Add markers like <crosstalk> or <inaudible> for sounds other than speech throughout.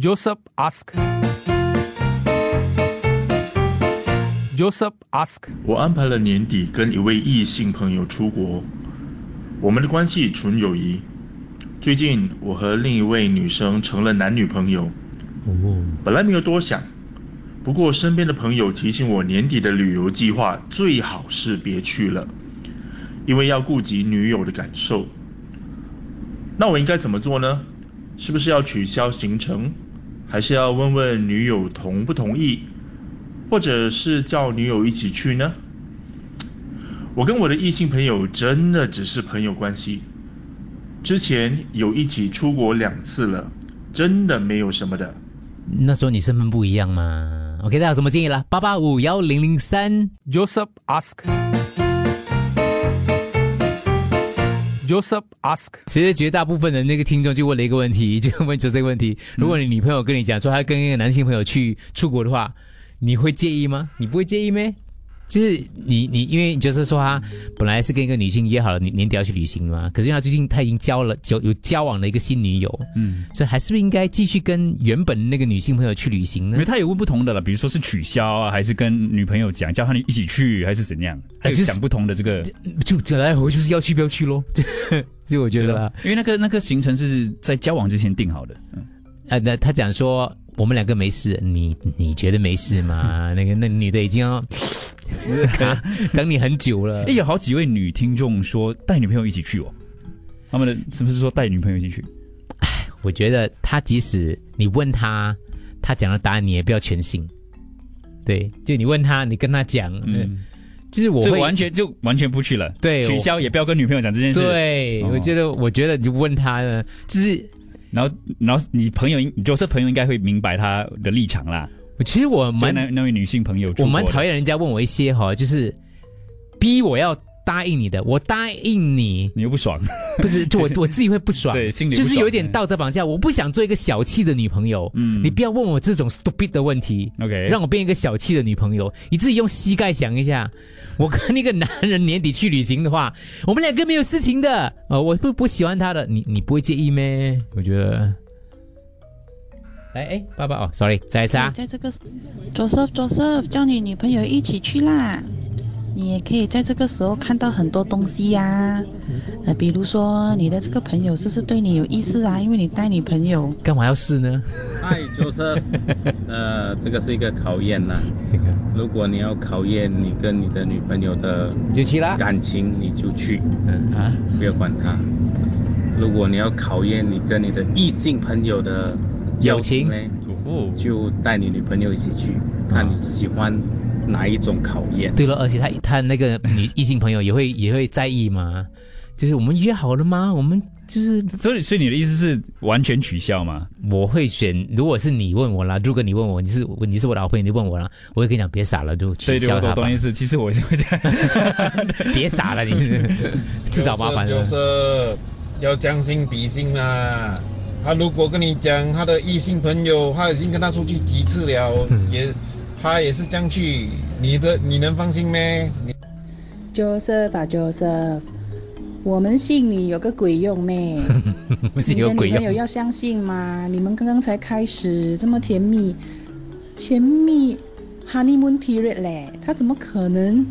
Joseph ask. Joseph ask. 我安排了年底跟一位异性朋友出国，我们的关系纯友谊。最近我和另一位女生成了男女朋友，本来没有多想，不过身边的朋友提醒我，年底的旅游计划最好是别去了，因为要顾及女友的感受。那我应该怎么做呢？是不是要取消行程，还是要问问女友同不同意，或者是叫女友一起去呢？我跟我的异性朋友真的只是朋友关系，之前有一起出国两次了，真的没有什么的。那时候你身份不一样嘛。OK，大家有什么建议啦？八八五幺零零三。Joseph ask. Joseph ask. 其实绝大部分的那个听众就问了一个问题，就问就这个问题：如果你女朋友跟你讲说她跟一个男性朋友去出国的话，你会介意吗？你不会介意咩？就是你你，因为就是说他本来是跟一个女性约好了年年底要去旅行嘛，可是因为他最近他已经交了交有交往了一个新女友，嗯，所以还是不是应该继续跟原本那个女性朋友去旅行呢因为？他有问不同的了，比如说是取消啊，还是跟女朋友讲叫他一起去，还是怎样？还是想不同的这个，就就来回就是要去不要去咯，<laughs> 就我觉得啦，因为那个那个行程是在交往之前定好的。嗯，啊，那他讲说我们两个没事，你你觉得没事吗？那个那女的已经要 <laughs> 等你很久了哎，。有好几位女听众说带女朋友一起去哦，他们的是不是说带女朋友一起去？我觉得他即使你问他，他讲的答案你也不要全信。对，就你问他，你跟他讲，嗯嗯，就就是我会完全就完全不去了，对取消也不要跟女朋友讲这件事。，对，哦我觉得，我觉得你就问他呢，就是然后然后你朋友，你就是朋友应该会明白他的立场啦。我其实我蛮那那位女性朋友我蛮讨厌人家问我一些哈，就是逼我要答应你的，我答应你，你又不爽，不是 <laughs> 就我我自己会不爽，对心里就是有一点道德绑架。我不想做一个小气的女朋友，嗯你不要问我这种 stupid 的问题。OK，让我变一个小气的女朋友，你自己用膝盖想一下，我跟那个男人年底去旅行的话，我们两个没有事情的，呃，我不不喜欢他的，你你不会介意咩？我觉得，来，哎，爸爸哦，sorry，再一次啊，在这个 Joseph Joseph 叫你女朋友一起去啦，你也可以在这个时候看到很多东西呀、呃，比如说你的这个朋友是不是对你有意思啊？因为你带女朋友，干嘛要试呢？嗨，<laughs> Joseph，呃，这个是一个考验啦。如果你要考验你跟你的女朋友的你就去啦，感情，你就去，嗯啊，不要管他。如果你要考验你跟你的异性朋友的交友情呢，就带你女朋友一起去，看你喜欢哪一种考验。对了，而且他他那个女异性朋友也会 <laughs> 也会在意嘛，就是我们约好了吗？我们就是所以所以你的意思是完全取消吗？我会选，如果是你问我啦，如果你问我，你是你是我的好朋友，你问我啦，我会跟你讲，别傻了，就取对对，消他吧我懂懂意，思。其实我也是会这样，<laughs> <laughs> 别傻了，你自找麻烦了。就是要将心比心啊。他如果跟你讲他的异性朋友，他已经跟他出去几次了，也他也是这样去，你的你能放心咩？你 Joseph 啊 Joseph，我们信你有个鬼用咩？是你的有鬼女朋友用，要相信吗，你们刚刚才开始这么甜蜜，甜蜜 honeymoon period 嘞，他怎么可能？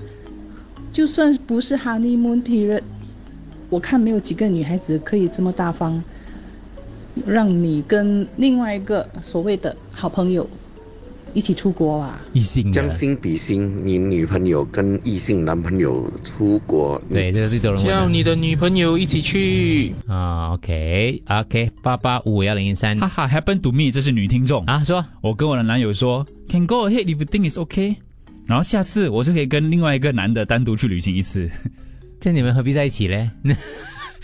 就算不是 honeymoon period，我看没有几个女孩子可以这么大方，让你跟另外一个所谓的好朋友一起出国啊。异性的将，心比心，你女朋友跟异性男朋友出国，你对，这个最多人叫你的女朋友一起去。的啊。OK OK，八八五幺零一三哈哈，happen to me，这是女听众。啊，说我跟我的男友说，can go ahead if you think it's okay。然后下次我就可以跟另外一个男的单独去旅行一次。<laughs> 这你们何必在一起嘞？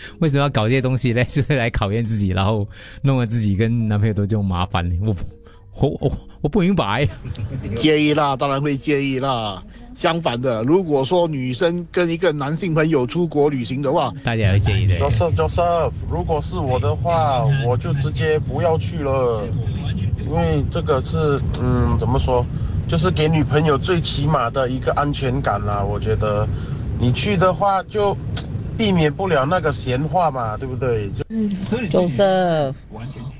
<laughs> 为什么要搞这些东西嘞？<laughs> 就是来考验自己，然后弄得自己跟男朋友都这种麻烦嘞。我我我我不明白。介意啦，当然会介意啦。相反的，如果说女生跟一个男性朋友出国旅行的话，大家也会介意的。Joseph Joseph，如果是我的话，我就直接不要去了，因为这个是嗯怎么说，就是给女朋友最起码的一个安全感啦。我觉得你去的话就避免不了那个闲话嘛，对不对？就就是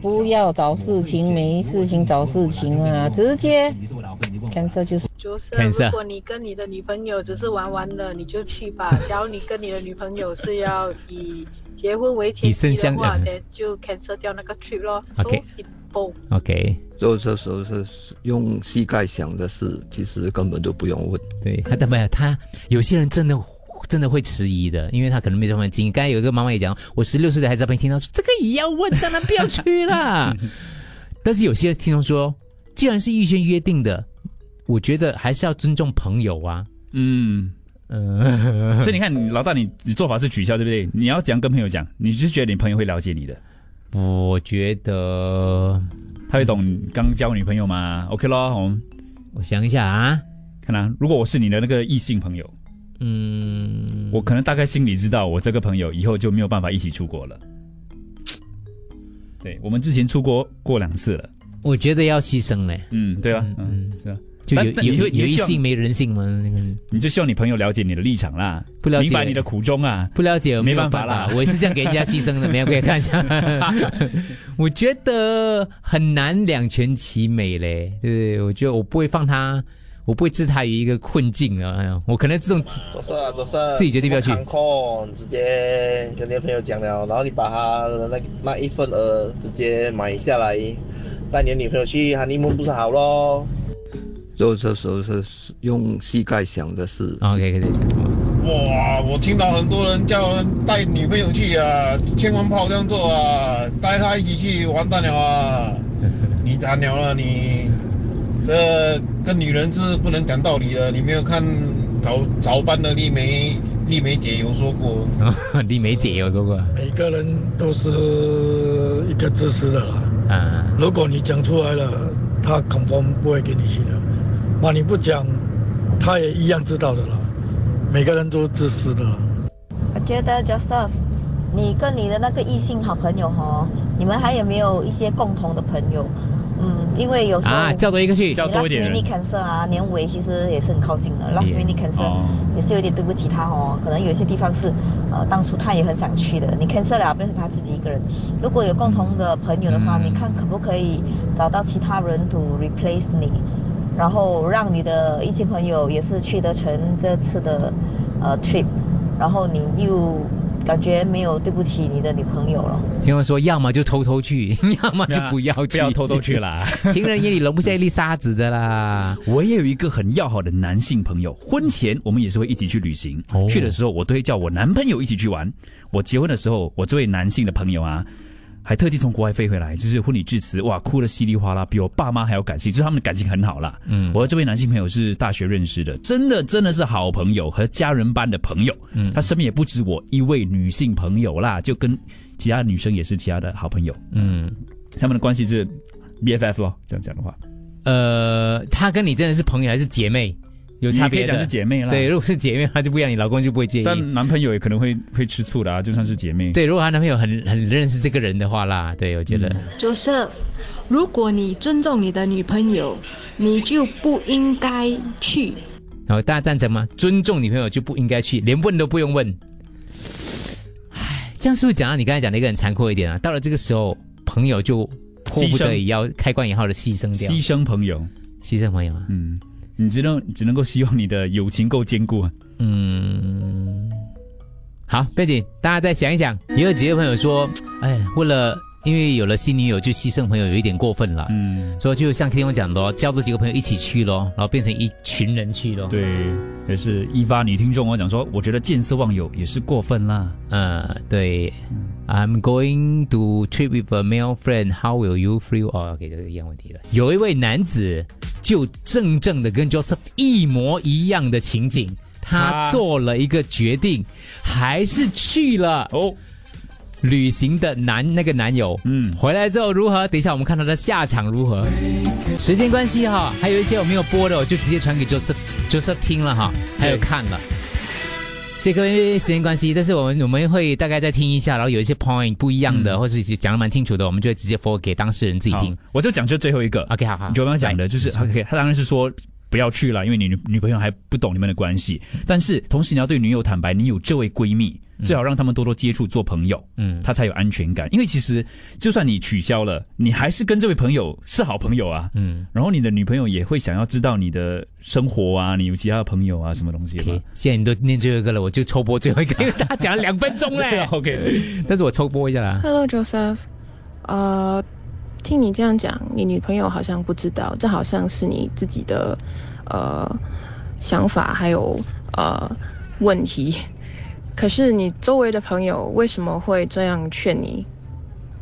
不要找事情，没事情找事情啊，直接 cancel 就是。就是，如果你跟你的女朋友只是玩玩的，你就去吧。假如你跟你的女朋友是要以结婚为前提的话，嗯那就 cancel 掉那个 trip 咯。OK。OK，就这时候是用膝盖想的事，其实根本就不用问。对他，没有他，有些人真的真的会迟疑的，因为他可能没这方面经验。刚才有一个妈妈也讲，我十六岁的孩子在旁边听到说这个也要问，当然不要去啦。<laughs> 但是有些听众说，既然是预先约定的，我觉得还是要尊重朋友啊。嗯，嗯，<laughs> 所以你看，老大你你做法是取消，对不对？你要怎样跟朋友讲？你就觉得你朋友会了解你的，我觉得他会懂刚交女朋友吗？OK 咯，我们我想一下啊，看啊，如果我是你的那个异性朋友，嗯，我可能大概心里知道，我这个朋友以后就没有办法一起出国了。对我们之前出国过两次了，我觉得要牺牲嘞。嗯，对啊，嗯，是啊，就有有有一性没人性嘛？那个你就希望你朋友了解你的立场啦，不了解明白你的苦衷啊，不了解没有办法啦，我也是这样给人家牺牲的，没有给看一下。<laughs> 我觉得很难两全其美嘞，对不对？我觉得我不会放他，我不会置他于一个困境啊。哎呀，我可能这种做事啊，做事，自己决定不要去扛控，直接跟你的朋友讲了，然后你把他的那那一份额直接买下来，带你的女朋友去 honeymoon 不是好咯？就这时候是用膝盖想的事。OK，可以讲。哇，我听到很多人叫人带女朋友去啊，千万不好这样做啊，带她一起去完蛋了啊！你 <laughs> 惨了了你，这跟女人是不能讲道理的。你没有看早早班的丽梅丽梅姐有说过，<laughs> 丽梅姐有说过，每个人都是一个自私的啦。啊，如果你讲出来了，他恐慌不会给你去的。那你不讲，他也一样知道的啦。每个人都是自私的啦。我觉得 Joseph，你跟你的那个异性好朋友哈，你们还有没有一些共同的朋友？嗯，因为有时候啊叫多一个去叫多一点人 Last minute cancel 啊，年尾其实也是很靠近的。Last minute cancel、哦也是有点对不起他哦，可能有些地方是呃当初他也很想去的，你 cancel 了，变成他自己一个人。如果有共同的朋友的话，你看可不可以找到其他人 to replace 你？然后让你的异性朋友也是去得成这次的呃 trip，然后你又感觉没有对不起你的女朋友了。听我说，要么就偷偷去，<laughs> 要么就不要去，不要偷偷去啦 <laughs> 情人眼里容不下一粒沙子的啦。<laughs> 我也有一个很要好的男性朋友，婚前我们也是会一起去旅行。去的时候，我都会叫我男朋友一起去玩。我结婚的时候，我这位男性的朋友啊，还特地从国外飞回来，就是婚礼致辞，哇，哭得稀里哗啦，比我爸妈还要感性，就是他们的感情很好啦。嗯我和这位男性朋友是大学认识的，真的真的是好朋友和家人般的朋友。嗯他身边也不止我一位女性朋友啦，就跟其他女生也是其他的好朋友。嗯，他们的关系是 BFF 咯，这样讲的话。呃，他跟你真的是朋友还是姐妹？有差别可以讲是姐妹啦对，如果是姐妹，她就不一样，你老公就不会介意。但男朋友也可能会会吃醋的啊，就算是姐妹。对，如果她男朋友很很认识这个人的话啦，对我觉得。Joseph，如果你尊重你的女朋友，你就不应该去。然后大家赞成吗？尊重女朋友就不应该去，连问都不用问。唉，这样是不是讲到你刚才讲的一个很残酷一点啊？到了这个时候，朋友就迫不得已要开关引号的牺牲掉，牺牲朋友，牺牲朋友啊。嗯，你只能只能够希望你的友情够坚固啊。嗯，好，背景，大家再想一想。也有几位朋友说，哎，为了因为有了新女友就牺牲朋友，有一点过分了。嗯，所以就像听我讲的哦，叫多几个朋友一起去咯，然后变成一群人去咯。对，也是一发女听众我讲说，我觉得见色忘友也是过分啦。呃，对。I'm going to trip with a male friend. How will you feel? 哦，OK，这个一样问题了。有一位男子就正正的跟 Joseph 一模一样的情景，他啊做了一个决定，还是去了哦。旅行的男那个男友，嗯，回来之后如何？等一下我们看他的下场如何。时间关系哈，还有一些我没有播的，我就直接传给 Joseph Joseph 听了哈，还有看了。谢谢各位，时间关系，但是我们我们会大概再听一下，然后有一些 point 不一样的，嗯或是讲的蛮清楚的，我们就会直接 forward 给当事人自己听。我就讲这最后一个。OK，好好。你就刚刚讲的就是 OK，他当然是说不要去了，因为你女女朋友还不懂你们的关系。但是同时你要对女友坦白，你有这位闺蜜，最好让他们多多接触，做朋友，嗯，她才有安全感。因为其实就算你取消了，你还是跟这位朋友是好朋友啊，嗯。然后你的女朋友也会想要知道你的生活啊，你有其他的朋友啊，什么东西吧。既然你都念最后一个了，我就抽播最后一个，因为大家讲了两分钟嘞。<laughs> OK，但是我抽播一下啦。Hello Joseph，呃，听你这样讲，你女朋友好像不知道，这好像是你自己的呃想法还有呃问题。<laughs> 可是你周围的朋友为什么会这样劝你？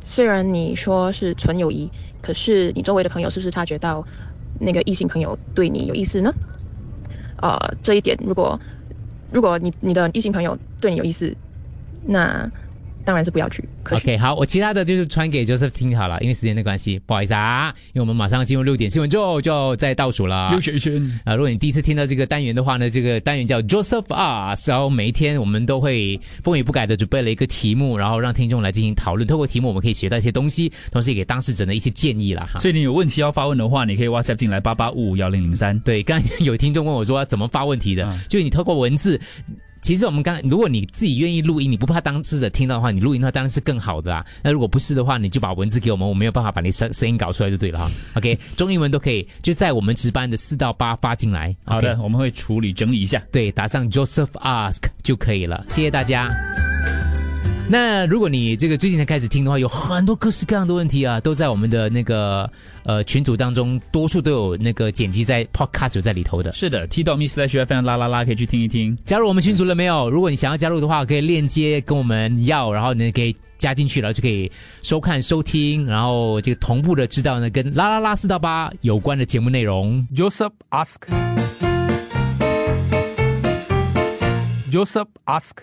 虽然你说是纯友谊，可是你周围的朋友是不是察觉到那个异性朋友对你有意思呢？呃，这一点，如果如果你你的异性朋友对你有意思，那当然是不要去。OK，好，我其他的就是传给 Joseph 听好了，因为时间的关系，不好意思啊，因为我们马上进入六点新闻之后就要再倒数了。啊！如果你第一次听到这个单元的话呢，这个单元叫 Joseph 啊，然后每一天我们都会风雨不改的准备了一个题目，然后让听众来进行讨论。透过题目，我们可以学到一些东西，同时也给当事者的一些建议啦。哈。所以你有问题要发问的话，你可以 WhatsApp 进来八八五五幺零零三。对，刚才有听众问我说怎么发问题的，嗯就你透过文字。其实我们刚，如果你自己愿意录音，你不怕当事者听到的话，你录音的话当然是更好的啦。那如果不是的话，你就把文字给我们，我没有办法把你声声音搞出来就对了哈。<laughs> OK，中英文都可以，就在我们值班的四到八发进来。好的我们会处理整理一下。对，打上 Joseph Ask 就可以了。谢谢大家。那如果你这个最近才开始听的话，有很多各式各样的问题啊，都在我们的那个呃群组当中，多数都有那个剪辑在 Podcast 有在里头的。是的，T 到 Miss Slash FM 啦啦啦，可以去听一听。加入我们群组了没有？如果你想要加入的话，可以链接跟我们要，然后呢可以加进去，然后就可以收看、收听，然后这个同步的知道呢跟啦啦啦四到八有关的节目内容。Joseph ask. Joseph ask.